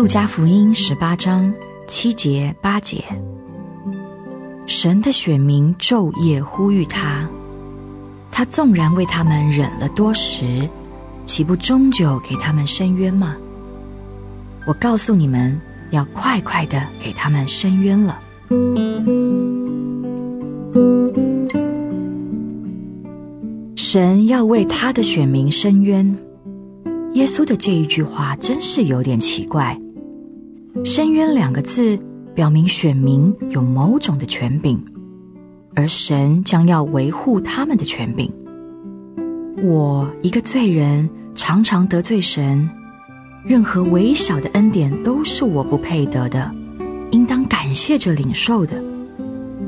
路加福音十八章七节八节，神的选民昼夜呼吁他，他纵然为他们忍了多时，岂不终久给他们伸冤吗？我告诉你们，要快快的给他们伸冤了。神要为他的选民伸冤，耶稣的这一句话真是有点奇怪。伸冤两个字表明选民有某种的权柄，而神将要维护他们的权柄。我一个罪人，常常得罪神，任何微小的恩典都是我不配得的，应当感谢着领受的。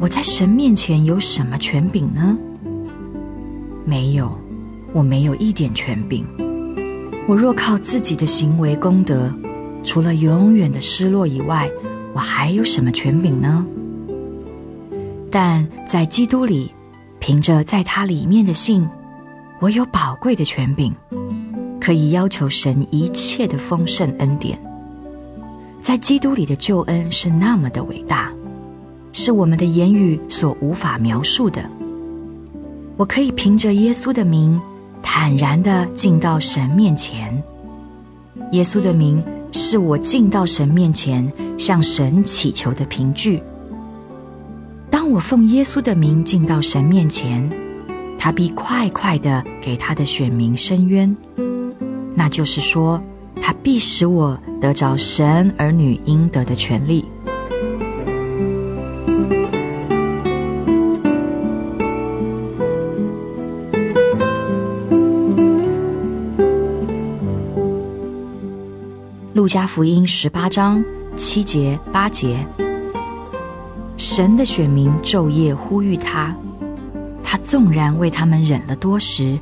我在神面前有什么权柄呢？没有，我没有一点权柄。我若靠自己的行为功德，除了永远的失落以外，我还有什么权柄呢？但在基督里，凭着在他里面的信，我有宝贵的权柄，可以要求神一切的丰盛恩典。在基督里的救恩是那么的伟大，是我们的言语所无法描述的。我可以凭着耶稣的名，坦然的进到神面前。耶稣的名是我进到神面前向神祈求的凭据。当我奉耶稣的名进到神面前，他必快快的给他的选民伸冤。那就是说，他必使我得着神儿女应得的权利。路加福音十八章七节八节，神的选民昼夜呼吁他，他纵然为他们忍了多时，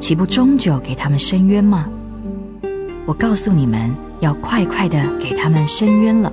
岂不终究给他们伸冤吗？我告诉你们，要快快的给他们伸冤了。